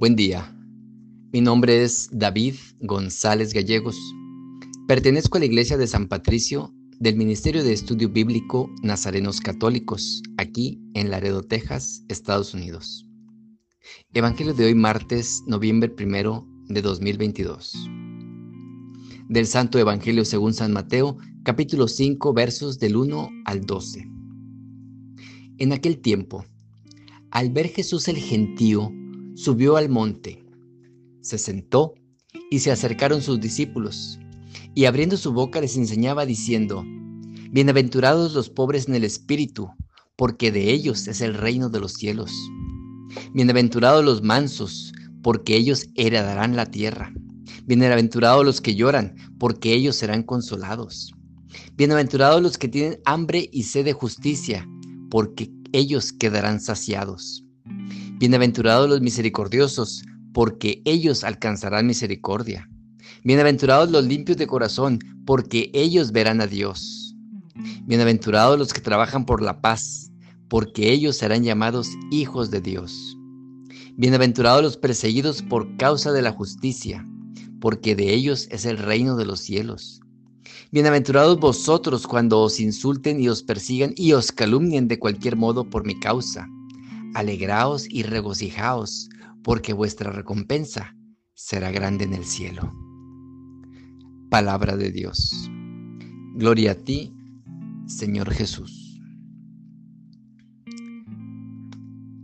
Buen día. Mi nombre es David González Gallegos. Pertenezco a la Iglesia de San Patricio del Ministerio de Estudio Bíblico Nazarenos Católicos, aquí en Laredo, Texas, Estados Unidos. Evangelio de hoy, martes, noviembre primero de 2022. Del Santo Evangelio según San Mateo, capítulo 5, versos del 1 al 12. En aquel tiempo, al ver Jesús el gentío, subió al monte, se sentó y se acercaron sus discípulos, y abriendo su boca les enseñaba diciendo, Bienaventurados los pobres en el espíritu, porque de ellos es el reino de los cielos. Bienaventurados los mansos, porque ellos heredarán la tierra. Bienaventurados los que lloran, porque ellos serán consolados. Bienaventurados los que tienen hambre y sed de justicia, porque ellos quedarán saciados. Bienaventurados los misericordiosos, porque ellos alcanzarán misericordia. Bienaventurados los limpios de corazón, porque ellos verán a Dios. Bienaventurados los que trabajan por la paz, porque ellos serán llamados hijos de Dios. Bienaventurados los perseguidos por causa de la justicia, porque de ellos es el reino de los cielos. Bienaventurados vosotros cuando os insulten y os persigan y os calumnien de cualquier modo por mi causa alegraos y regocijaos, porque vuestra recompensa será grande en el cielo. Palabra de Dios. Gloria a ti, Señor Jesús.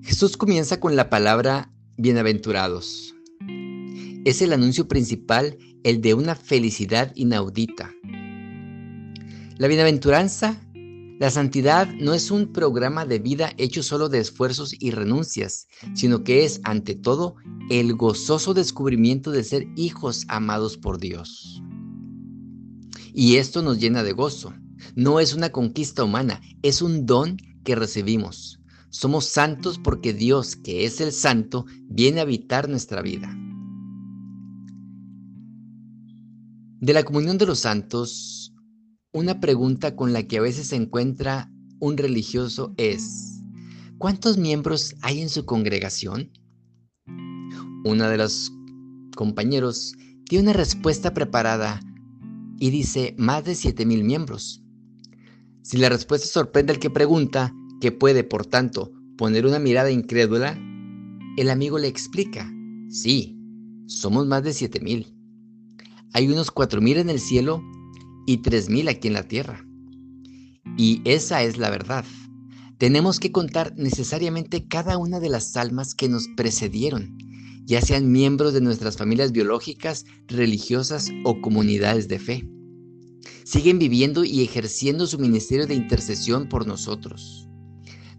Jesús comienza con la palabra bienaventurados. Es el anuncio principal, el de una felicidad inaudita. La bienaventuranza la santidad no es un programa de vida hecho solo de esfuerzos y renuncias, sino que es, ante todo, el gozoso descubrimiento de ser hijos amados por Dios. Y esto nos llena de gozo. No es una conquista humana, es un don que recibimos. Somos santos porque Dios, que es el santo, viene a habitar nuestra vida. De la comunión de los santos, una pregunta con la que a veces se encuentra un religioso es, ¿cuántos miembros hay en su congregación? Una de los compañeros tiene una respuesta preparada y dice más de 7,000 miembros. Si la respuesta sorprende al que pregunta, que puede, por tanto, poner una mirada incrédula, el amigo le explica, sí, somos más de 7,000. Hay unos 4,000 en el cielo y tres mil aquí en la tierra. Y esa es la verdad. Tenemos que contar necesariamente cada una de las almas que nos precedieron, ya sean miembros de nuestras familias biológicas, religiosas o comunidades de fe. Siguen viviendo y ejerciendo su ministerio de intercesión por nosotros.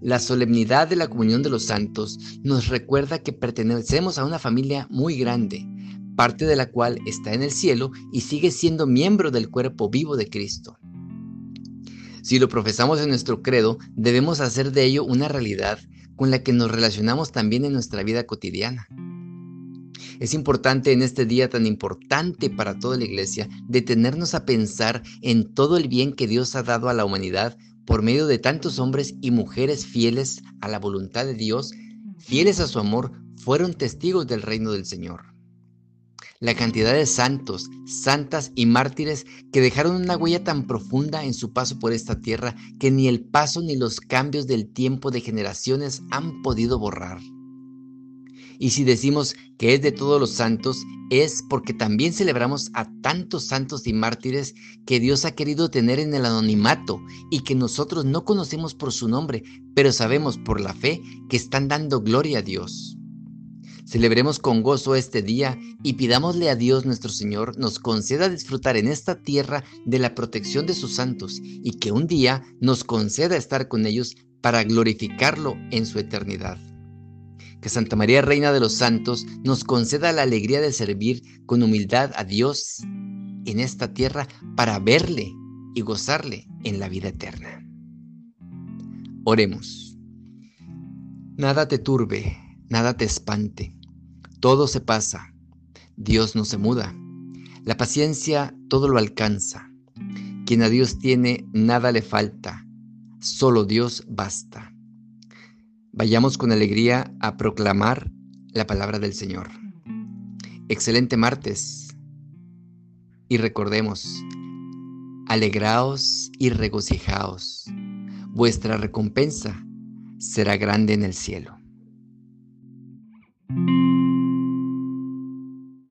La solemnidad de la comunión de los santos nos recuerda que pertenecemos a una familia muy grande, parte de la cual está en el cielo y sigue siendo miembro del cuerpo vivo de Cristo. Si lo profesamos en nuestro credo, debemos hacer de ello una realidad con la que nos relacionamos también en nuestra vida cotidiana. Es importante en este día tan importante para toda la iglesia detenernos a pensar en todo el bien que Dios ha dado a la humanidad por medio de tantos hombres y mujeres fieles a la voluntad de Dios, fieles a su amor, fueron testigos del reino del Señor la cantidad de santos, santas y mártires que dejaron una huella tan profunda en su paso por esta tierra que ni el paso ni los cambios del tiempo de generaciones han podido borrar. Y si decimos que es de todos los santos, es porque también celebramos a tantos santos y mártires que Dios ha querido tener en el anonimato y que nosotros no conocemos por su nombre, pero sabemos por la fe que están dando gloria a Dios. Celebremos con gozo este día y pidámosle a Dios nuestro Señor nos conceda disfrutar en esta tierra de la protección de sus santos y que un día nos conceda estar con ellos para glorificarlo en su eternidad. Que Santa María, Reina de los Santos, nos conceda la alegría de servir con humildad a Dios en esta tierra para verle y gozarle en la vida eterna. Oremos. Nada te turbe, nada te espante todo se pasa, Dios no se muda. La paciencia todo lo alcanza. Quien a Dios tiene, nada le falta. Solo Dios basta. Vayamos con alegría a proclamar la palabra del Señor. Excelente martes. Y recordemos, alegraos y regocijaos. Vuestra recompensa será grande en el cielo.